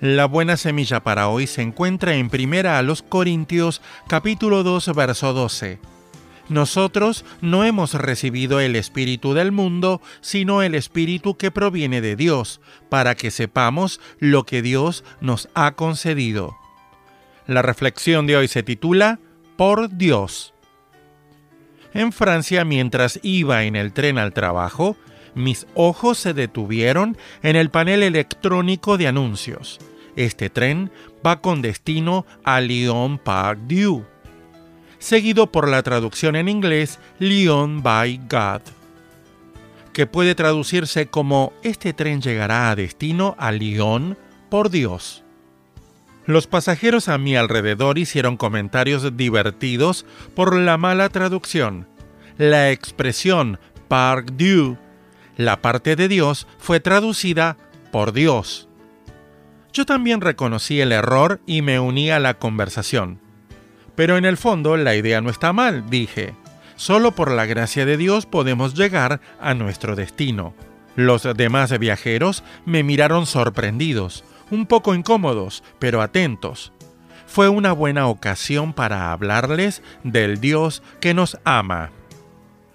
La buena semilla para hoy se encuentra en Primera a los Corintios capítulo 2 verso 12. Nosotros no hemos recibido el Espíritu del mundo, sino el Espíritu que proviene de Dios, para que sepamos lo que Dios nos ha concedido. La reflexión de hoy se titula Por Dios. En Francia, mientras iba en el tren al trabajo, mis ojos se detuvieron en el panel electrónico de anuncios. Este tren va con destino a Lyon-Park-Dieu, seguido por la traducción en inglés Lyon by God, que puede traducirse como Este tren llegará a destino a Lyon por Dios. Los pasajeros a mi alrededor hicieron comentarios divertidos por la mala traducción. La expresión Park Dieu, la parte de Dios, fue traducida por Dios. Yo también reconocí el error y me uní a la conversación. Pero en el fondo la idea no está mal, dije. Solo por la gracia de Dios podemos llegar a nuestro destino. Los demás viajeros me miraron sorprendidos, un poco incómodos, pero atentos. Fue una buena ocasión para hablarles del Dios que nos ama.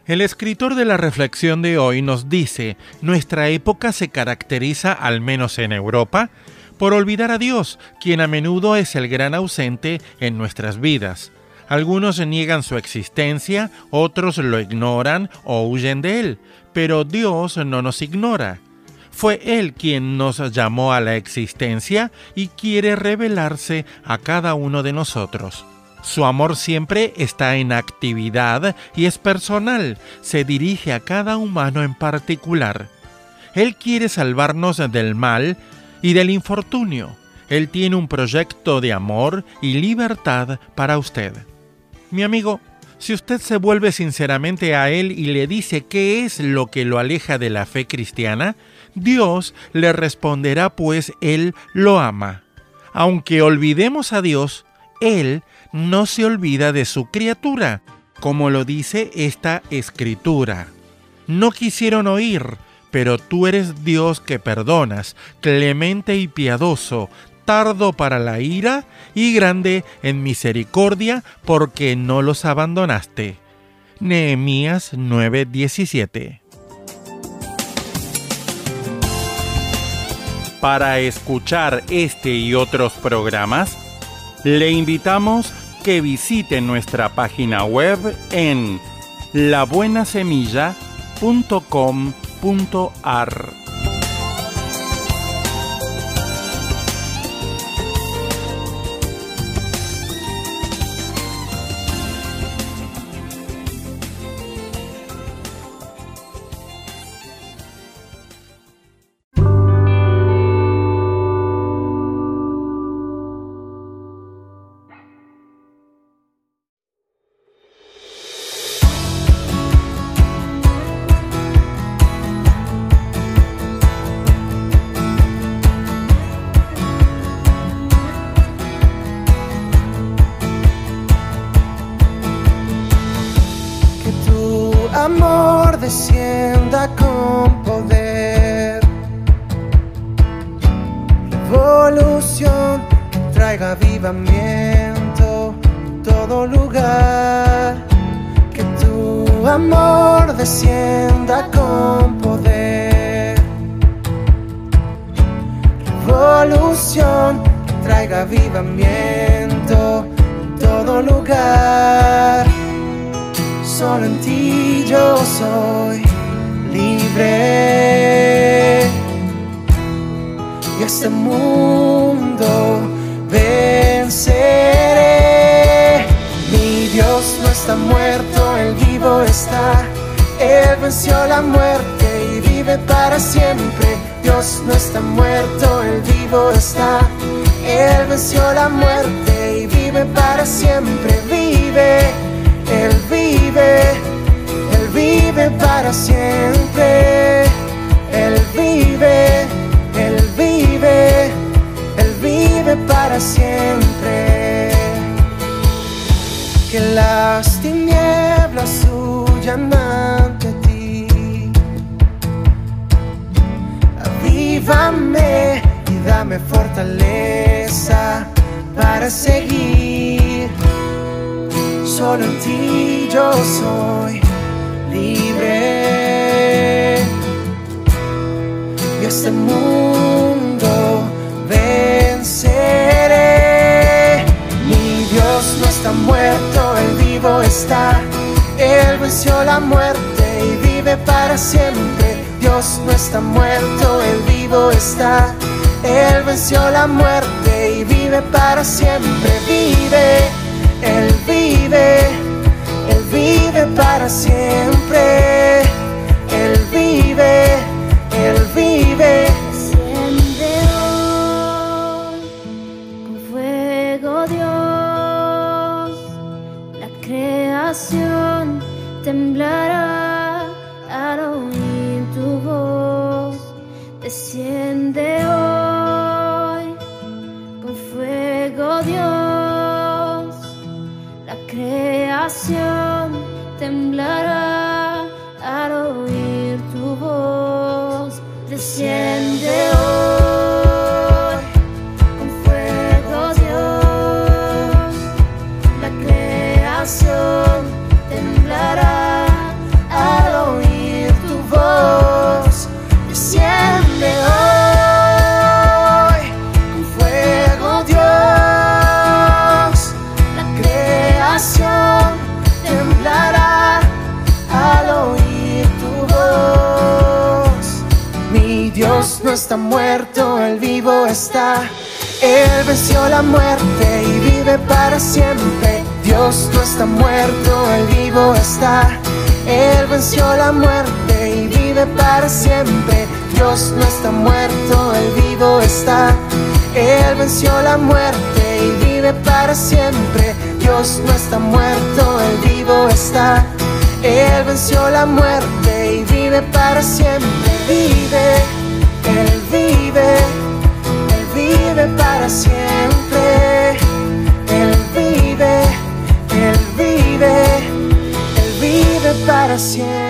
El escritor de la reflexión de hoy nos dice, nuestra época se caracteriza, al menos en Europa, por olvidar a Dios, quien a menudo es el gran ausente en nuestras vidas. Algunos niegan su existencia, otros lo ignoran o huyen de él, pero Dios no nos ignora. Fue Él quien nos llamó a la existencia y quiere revelarse a cada uno de nosotros. Su amor siempre está en actividad y es personal, se dirige a cada humano en particular. Él quiere salvarnos del mal y del infortunio. Él tiene un proyecto de amor y libertad para usted. Mi amigo, si usted se vuelve sinceramente a Él y le dice qué es lo que lo aleja de la fe cristiana, Dios le responderá pues Él lo ama. Aunque olvidemos a Dios, Él no se olvida de su criatura, como lo dice esta escritura. No quisieron oír, pero tú eres Dios que perdonas, clemente y piadoso, tardo para la ira y grande en misericordia, porque no los abandonaste. Nehemías 9:17 Para escuchar este y otros programas, le invitamos que visite nuestra página web en labuenasemilla.com ar descienda con poder. Revolución que traiga avivamiento en todo lugar. Que tu amor descienda con poder. Revolución que traiga avivamiento en todo lugar solo en ti yo soy libre. Y este mundo venceré. Mi Dios no está muerto, el vivo está. Él venció la muerte y vive para siempre. Dios no está muerto, el vivo está. Él venció la muerte y vive para siempre. Vive, Él vive, Él vive para siempre. Él vive, Él vive, Él vive para siempre. Que las tinieblas huyan ante ti. Avívame y dame fortaleza para seguir. Solo en ti yo soy libre. Y este mundo venceré. Mi Dios no está muerto, Él vivo está. Él venció la muerte y vive para siempre. Dios no está muerto, Él vivo está. Él venció la muerte y vive para siempre. Vive, Él vive para. them blood venció la muerte y vive para siempre. Dios no está muerto, Él vivo está. Él venció la muerte y vive para siempre. Dios no está muerto, Él vivo está. Él venció la muerte y vive para siempre. Dios no está muerto, Él vivo está. Él venció la muerte y vive para siempre. Vive, Él vive, Él vive para siempre. Vive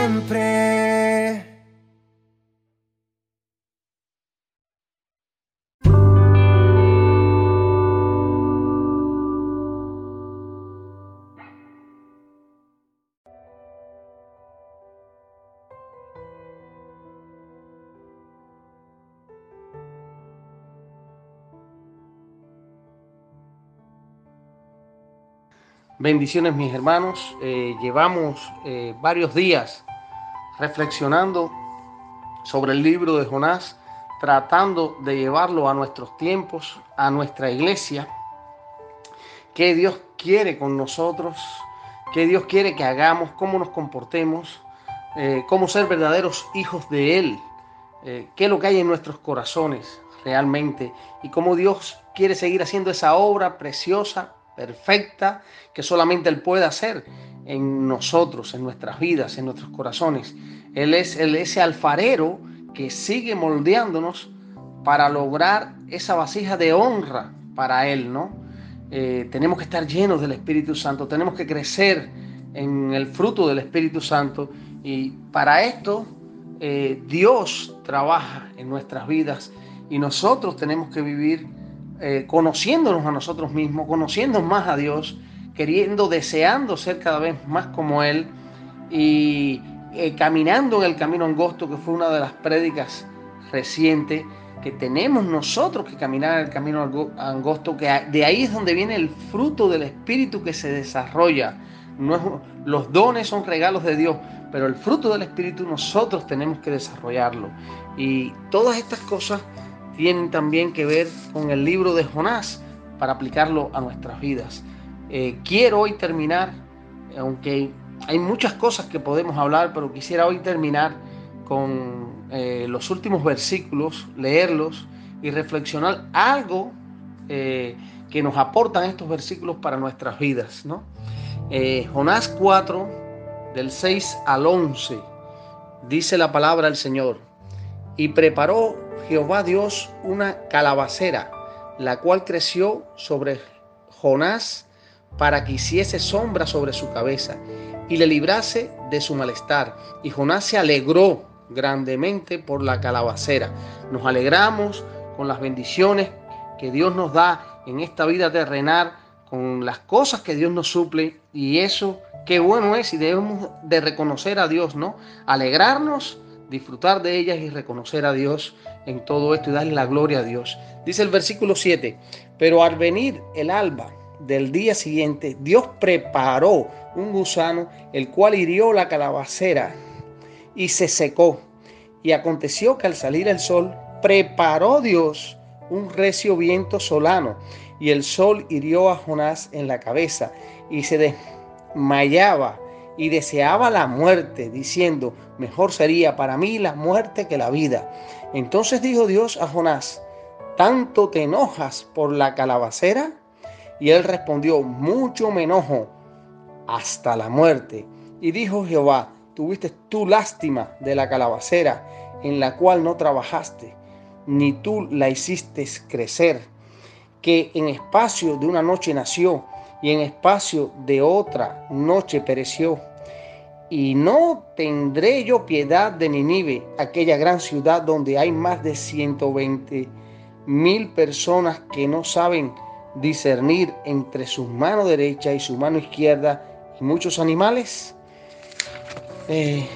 Bendiciones mis hermanos, Eh, llevamos eh, varios días reflexionando sobre el libro de Jonás, tratando de llevarlo a nuestros tiempos, a nuestra iglesia, qué Dios quiere con nosotros, qué Dios quiere que hagamos, cómo nos comportemos, eh, cómo ser verdaderos hijos de Él, qué es lo que hay en nuestros corazones realmente y cómo Dios quiere seguir haciendo esa obra preciosa, perfecta, que solamente Él puede hacer en nosotros, en nuestras vidas, en nuestros corazones. Él es el, ese alfarero que sigue moldeándonos para lograr esa vasija de honra para Él, ¿no? Eh, tenemos que estar llenos del Espíritu Santo, tenemos que crecer en el fruto del Espíritu Santo y para esto eh, Dios trabaja en nuestras vidas y nosotros tenemos que vivir eh, conociéndonos a nosotros mismos, conociendo más a Dios, queriendo, deseando ser cada vez más como Él y eh, caminando en el camino angosto, que fue una de las prédicas recientes, que tenemos nosotros que caminar en el camino ango- angosto, que de ahí es donde viene el fruto del Espíritu que se desarrolla. No es- los dones son regalos de Dios, pero el fruto del Espíritu nosotros tenemos que desarrollarlo. Y todas estas cosas tienen también que ver con el libro de Jonás para aplicarlo a nuestras vidas. Eh, quiero hoy terminar, aunque hay muchas cosas que podemos hablar, pero quisiera hoy terminar con eh, los últimos versículos, leerlos y reflexionar algo eh, que nos aportan estos versículos para nuestras vidas. ¿no? Jonás 4, del 6 al 11, dice la palabra del Señor, y preparó Jehová Dios una calabacera, la cual creció sobre Jonás para que hiciese sombra sobre su cabeza y le librase de su malestar. Y Jonás se alegró grandemente por la calabacera. Nos alegramos con las bendiciones que Dios nos da en esta vida terrenal, con las cosas que Dios nos suple. Y eso, qué bueno es y debemos de reconocer a Dios, ¿no? Alegrarnos, disfrutar de ellas y reconocer a Dios en todo esto y darle la gloria a Dios. Dice el versículo 7, pero al venir el alba del día siguiente, Dios preparó un gusano, el cual hirió la calabacera y se secó. Y aconteció que al salir el sol, preparó Dios un recio viento solano, y el sol hirió a Jonás en la cabeza, y se desmayaba y deseaba la muerte, diciendo, mejor sería para mí la muerte que la vida. Entonces dijo Dios a Jonás, ¿tanto te enojas por la calabacera? Y él respondió, mucho me enojo hasta la muerte. Y dijo Jehová, tuviste tú lástima de la calabacera en la cual no trabajaste, ni tú la hiciste crecer, que en espacio de una noche nació y en espacio de otra noche pereció. Y no tendré yo piedad de Ninive, aquella gran ciudad donde hay más de 120 mil personas que no saben discernir entre su mano derecha y su mano izquierda y muchos animales. Eh,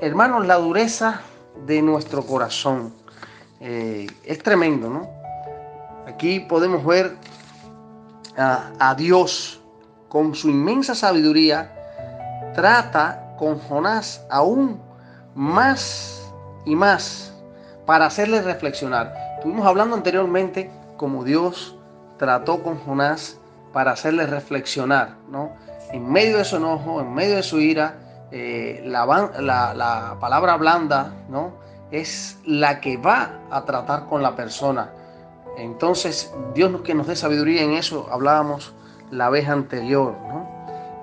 hermanos, la dureza de nuestro corazón eh, es tremendo, ¿no? Aquí podemos ver a, Dios con su inmensa sabiduría, trata con Jonás aún más y más para hacerle reflexionar. Estuvimos hablando anteriormente como Dios trató con Jonás para hacerle reflexionar, ¿no? En medio de su enojo, en medio de su ira, eh, la, la, palabra blanda, ¿no? Es la que va a tratar con la persona. Entonces, Dios que nos dé sabiduría en eso, hablábamos la vez anterior, ¿no?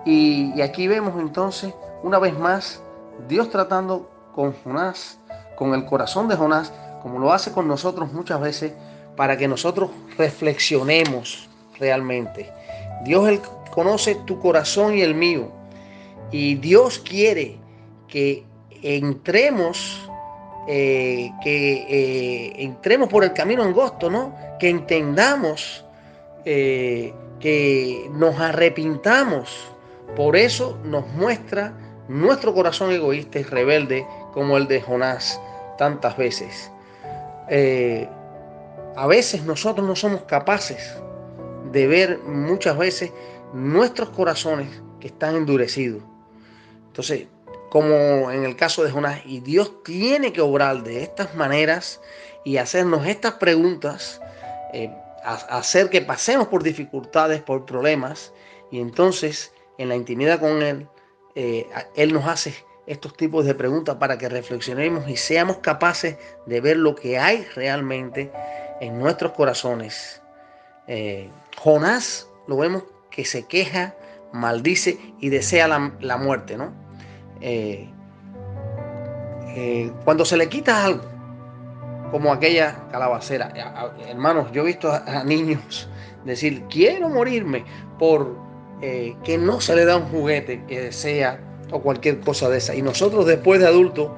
Y, aquí vemos entonces, una vez más, Dios tratando con Jonás, con el corazón de Jonás, como lo hace con nosotros muchas veces, para que nosotros reflexionemos realmente. Dios conoce tu corazón y el mío. Y Dios quiere que entremos, eh, que eh, entremos por el camino angosto, ¿no? Que entendamos, eh, que nos arrepintamos. Por eso nos muestra nuestro corazón egoísta y rebelde como el de Jonás tantas veces. A veces nosotros no somos capaces de ver muchas veces nuestros corazones que están endurecidos. Entonces, como en el caso de Jonás, y Dios tiene que obrar de estas maneras y hacernos estas preguntas, eh, hacer que pasemos por dificultades, por problemas, y entonces en la intimidad con Él, eh, Él nos hace estos tipos de preguntas para que reflexionemos y seamos capaces de ver lo que hay realmente en nuestros corazones. Eh, Jonás lo vemos que se queja, maldice y desea la, muerte, ¿no? Eh, eh, cuando se le quita algo, como aquella calabacera, hermanos, yo he visto a, niños decir, quiero morirme por que no se le da un juguete que desea o cualquier cosa de esa. Y nosotros después de adultos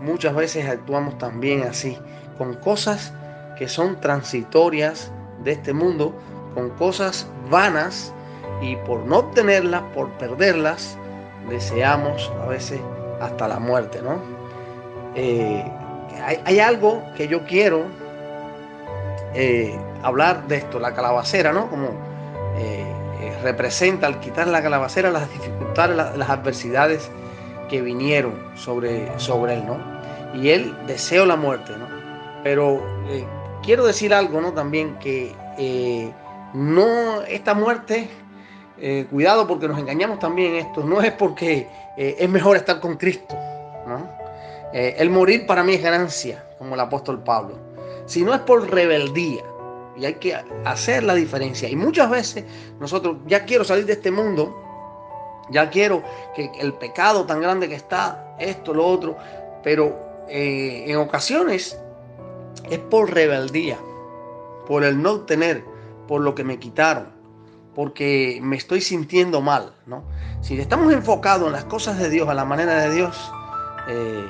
muchas veces actuamos también así, con cosas que son transitorias de este mundo, con cosas vanas y por no obtenerlas, por perderlas, deseamos a veces hasta la muerte, ¿no? Eh, hay, algo que yo quiero eh, hablar de esto, la calabacera, ¿no? Como eh, representa al quitar la calabacera las dificultades, las, adversidades que vinieron sobre, sobre él, ¿no? Y él deseó la muerte, ¿no? Pero quiero decir algo, ¿no? También que no, esta muerte, eh, cuidado porque nos engañamos también esto, no es porque eh, es mejor estar con Cristo, ¿no? el morir para mí es ganancia, como el apóstol Pablo, sino es por rebeldía, y hay que hacer la diferencia. Y muchas veces nosotros, ya quiero salir de este mundo, ya quiero que el pecado tan grande que está, esto, lo otro, pero eh, en ocasiones es por rebeldía, por el no tener, por lo que me quitaron, porque me estoy sintiendo mal, ¿no? Si estamos enfocados en las cosas de Dios, a la manera de Dios, eh,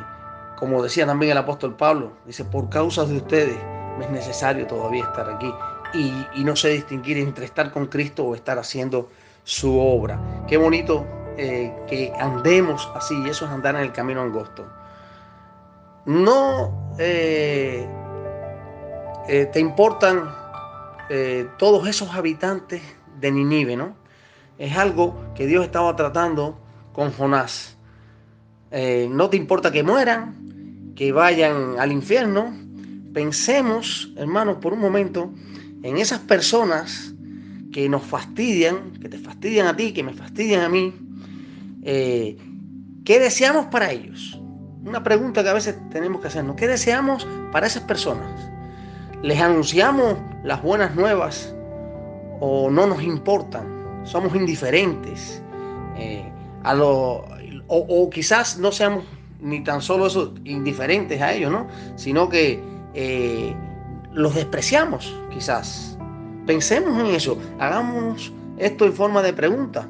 como decía también el apóstol Pablo, dice, por causa de ustedes me es necesario todavía estar aquí y, no sé distinguir entre estar con Cristo o estar haciendo su obra. Qué bonito eh, que andemos así, y eso es andar en el camino angosto. No eh, te importan todos esos habitantes de Ninive, ¿no? Es algo que Dios estaba tratando con Jonás. Eh, no te importa que mueran, que vayan al infierno. Pensemos, hermanos, por un momento en esas personas que nos fastidian, que te fastidian a ti, que me fastidian a mí. Eh, ¿Qué deseamos para ellos? Una pregunta que a veces tenemos que hacernos. ¿Qué deseamos para esas personas? ¿Les anunciamos las buenas nuevas o no nos importan, somos indiferentes, eh, a lo, o, quizás no seamos ni tan solo eso, indiferentes a ellos, ¿no? sino que eh, los despreciamos quizás. Pensemos en eso, hagamos esto en forma de pregunta.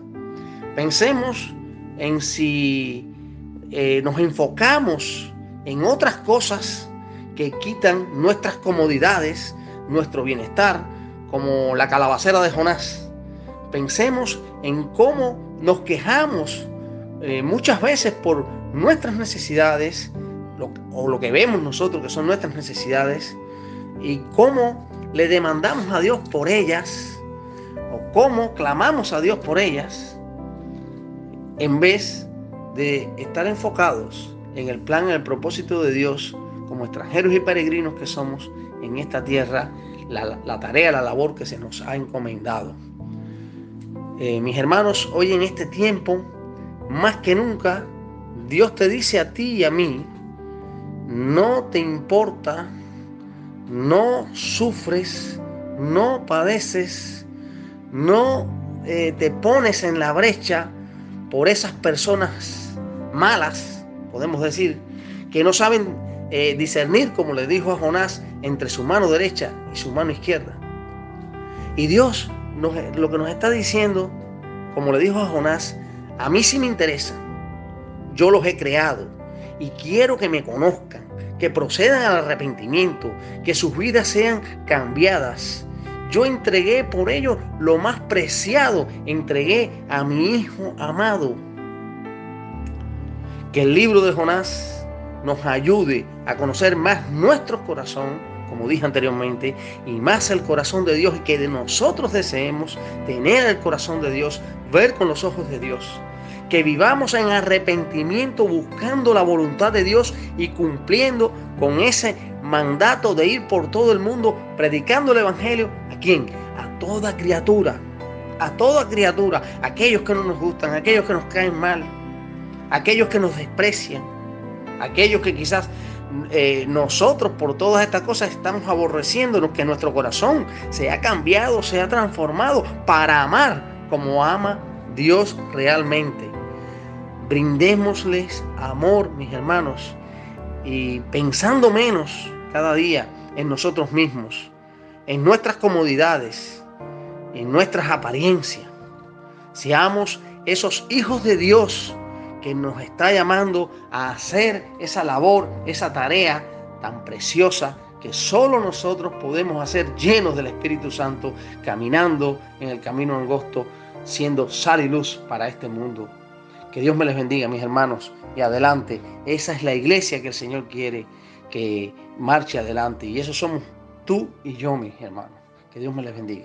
Pensemos en si eh, nos enfocamos en otras cosas que quitan nuestras comodidades, nuestro bienestar, como la calabacera de Jonás. Pensemos en cómo nos quejamos eh, muchas veces por nuestras necesidades, o lo que vemos nosotros que son nuestras necesidades, y cómo le demandamos a Dios por ellas, o cómo clamamos a Dios por ellas, en vez de estar enfocados en el plan, en el propósito de Dios, como extranjeros y peregrinos que somos en esta tierra la, tarea, la labor que se nos ha encomendado. Eh, mis hermanos, hoy en este tiempo, más que nunca, Dios te dice a ti y a mí, no te importa, no sufres, no padeces, no eh, te pones en la brecha por esas personas malas, podemos decir, que no saben eh, discernir, como le dijo a Jonás, entre su mano derecha y su mano izquierda. Y Dios lo que nos está diciendo, como le dijo a Jonás, a mí sí me interesa. Yo los he creado y quiero que me conozcan, que procedan al arrepentimiento, que sus vidas sean cambiadas. Yo entregué por ellos lo más preciado, entregué a mi Hijo amado. Que el libro de Jonás nos ayude a conocer más nuestro corazón, como dije anteriormente, y más el corazón de Dios y que de nosotros deseemos tener el corazón de Dios, ver con los ojos de Dios. Que vivamos en arrepentimiento buscando la voluntad de Dios y cumpliendo con ese mandato de ir por todo el mundo predicando el Evangelio. ¿A quién? A toda criatura. A toda criatura. Aquellos que no nos gustan, aquellos que nos caen mal, aquellos que nos desprecian, aquellos que quizás eh, nosotros por todas estas cosas estamos aborreciéndonos, que nuestro corazón se ha cambiado, se ha transformado para amar como ama Dios realmente. Brindémosles amor, mis hermanos, y pensando menos cada día en nosotros mismos, en nuestras comodidades, en nuestras apariencias. Seamos esos hijos de Dios que nos está llamando a hacer esa labor, esa tarea tan preciosa que solo nosotros podemos hacer llenos del Espíritu Santo, caminando en el camino angosto, siendo sal y luz para este mundo. Que Dios me les bendiga, mis hermanos, y adelante. Esa es la iglesia que el Señor quiere que marche adelante. Y eso somos tú y yo, mis hermanos. Que Dios me les bendiga.